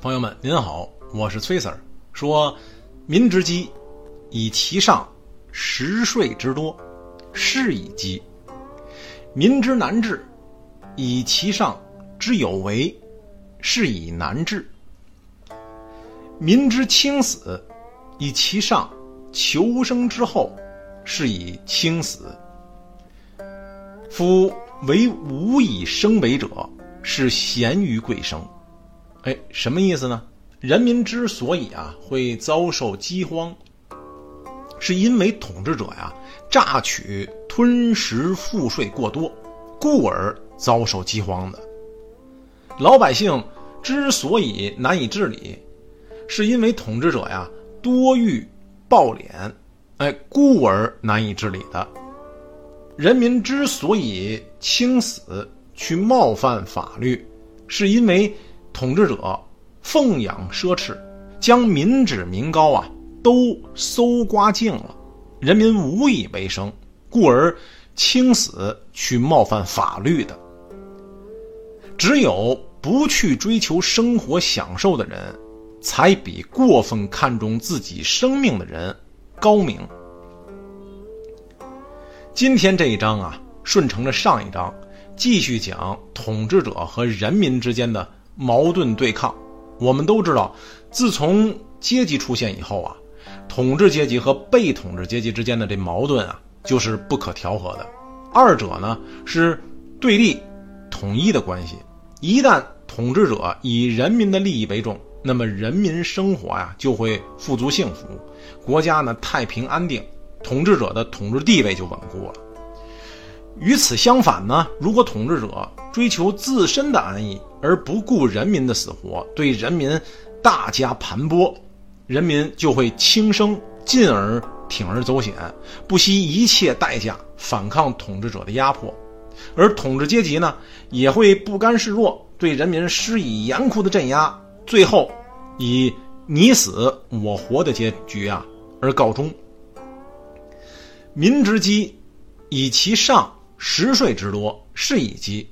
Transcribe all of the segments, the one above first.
朋友们，您好，我是崔 Sir。说，民之饥，以其上食税之多，是以饥；民之难治，以其上之有为，是以难治；民之轻死，以其上求生之后，是以轻死。夫为无以生为者，是贤于贵生。哎，什么意思呢？人民之所以啊会遭受饥荒，是因为统治者呀榨取、吞食赋税过多，故而遭受饥荒的。老百姓之所以难以治理，是因为统治者呀多欲暴敛，哎，故而难以治理的。人民之所以轻死去冒犯法律，是因为。统治者奉养奢侈，将民脂民膏啊都搜刮净了，人民无以为生，故而轻死去冒犯法律的。只有不去追求生活享受的人，才比过分看重自己生命的人高明。今天这一章啊，顺承着上一章，继续讲统治者和人民之间的。矛盾对抗，我们都知道，自从阶级出现以后啊，统治阶级和被统治阶级之间的这矛盾啊，就是不可调和的。二者呢是对立、统一的关系。一旦统治者以人民的利益为重，那么人民生活呀就会富足幸福，国家呢太平安定，统治者的统治地位就稳固了。与此相反呢，如果统治者追求自身的安逸而不顾人民的死活，对人民大加盘剥，人民就会轻生，进而铤而走险，不惜一切代价反抗统治者的压迫，而统治阶级呢，也会不甘示弱，对人民施以严酷的镇压，最后以你死我活的结局啊而告终。民之饥，以其上。十税之多是以饥，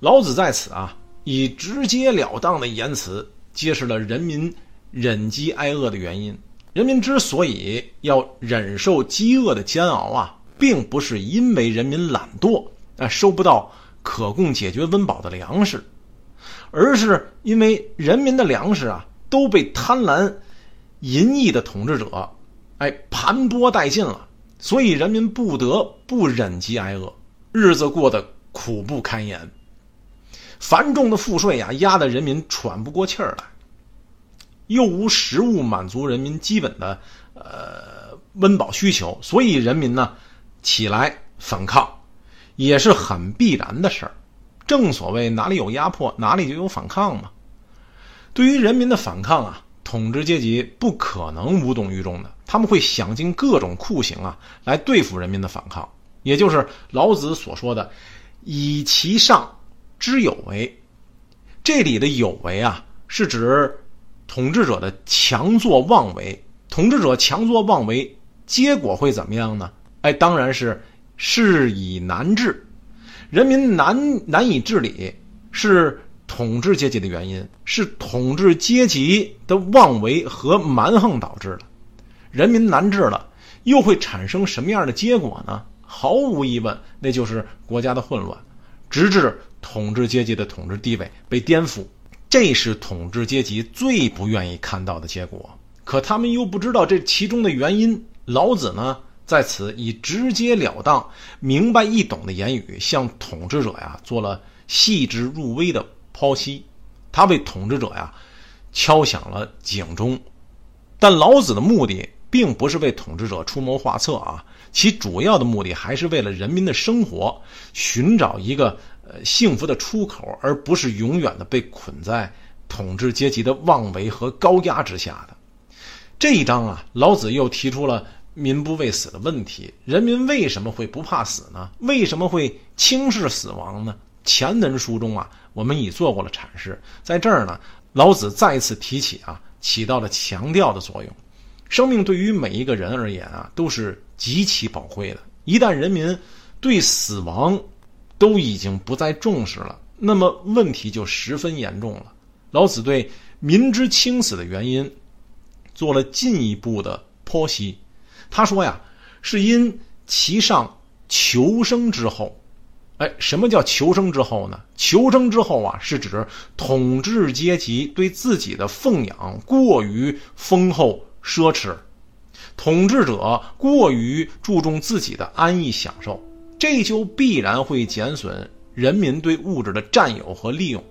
老子在此啊，以直截了当的言辞揭示了人民忍饥挨饿的原因。人民之所以要忍受饥饿的煎熬啊，并不是因为人民懒惰啊收不到可供解决温饱的粮食，而是因为人民的粮食啊都被贪婪淫逸的统治者哎盘剥殆尽了，所以人民不得不忍饥挨饿。日子过得苦不堪言，繁重的赋税呀，压得人民喘不过气儿来，又无食物满足人民基本的呃温饱需求，所以人民呢起来反抗，也是很必然的事儿。正所谓哪里有压迫，哪里就有反抗嘛。对于人民的反抗啊，统治阶级不可能无动于衷的，他们会想尽各种酷刑啊，来对付人民的反抗。也就是老子所说的“以其上之有为”，这里的有为啊，是指统治者的强作妄为。统治者强作妄为，结果会怎么样呢？哎，当然是事以难治，人民难难以治理，是统治阶级的原因，是统治阶级的妄为和蛮横导致的。人民难治了，又会产生什么样的结果呢？毫无疑问，那就是国家的混乱，直至统治阶级的统治地位被颠覆。这是统治阶级最不愿意看到的结果。可他们又不知道这其中的原因。老子呢，在此以直截了当、明白易懂的言语，向统治者呀做了细致入微的剖析。他为统治者呀敲响了警钟。但老子的目的。并不是为统治者出谋划策啊，其主要的目的还是为了人民的生活寻找一个呃幸福的出口，而不是永远的被捆在统治阶级的妄为和高压之下的。这一章啊，老子又提出了“民不畏死”的问题：人民为什么会不怕死呢？为什么会轻视死亡呢？前文书中啊，我们已做过了阐释，在这儿呢，老子再次提起啊，起到了强调的作用。生命对于每一个人而言啊，都是极其宝贵的。一旦人民对死亡都已经不再重视了，那么问题就十分严重了。老子对民之轻死的原因，做了进一步的剖析。他说呀，是因其上求生之后。哎，什么叫求生之后呢？求生之后啊，是指统治阶级对自己的奉养过于丰厚奢侈，统治者过于注重自己的安逸享受，这就必然会减损人民对物质的占有和利用。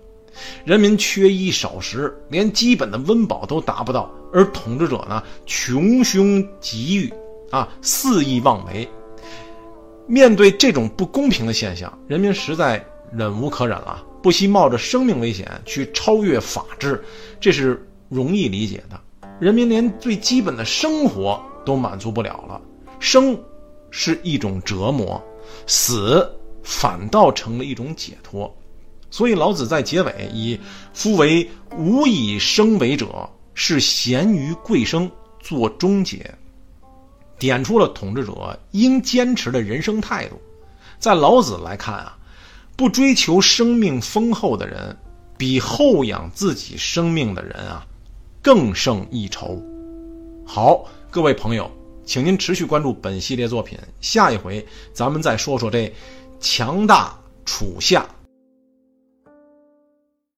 人民缺衣少食，连基本的温饱都达不到，而统治者呢，穷凶极欲啊，肆意妄为。面对这种不公平的现象，人民实在忍无可忍了，不惜冒着生命危险去超越法治，这是容易理解的。人民连最基本的生活都满足不了了，生是一种折磨，死反倒成了一种解脱。所以老子在结尾以“夫为无以生为者，是贤于贵生”做终结。点出了统治者应坚持的人生态度。在老子来看啊，不追求生命丰厚的人，比厚养自己生命的人啊，更胜一筹。好，各位朋友，请您持续关注本系列作品。下一回咱们再说说这强大楚夏。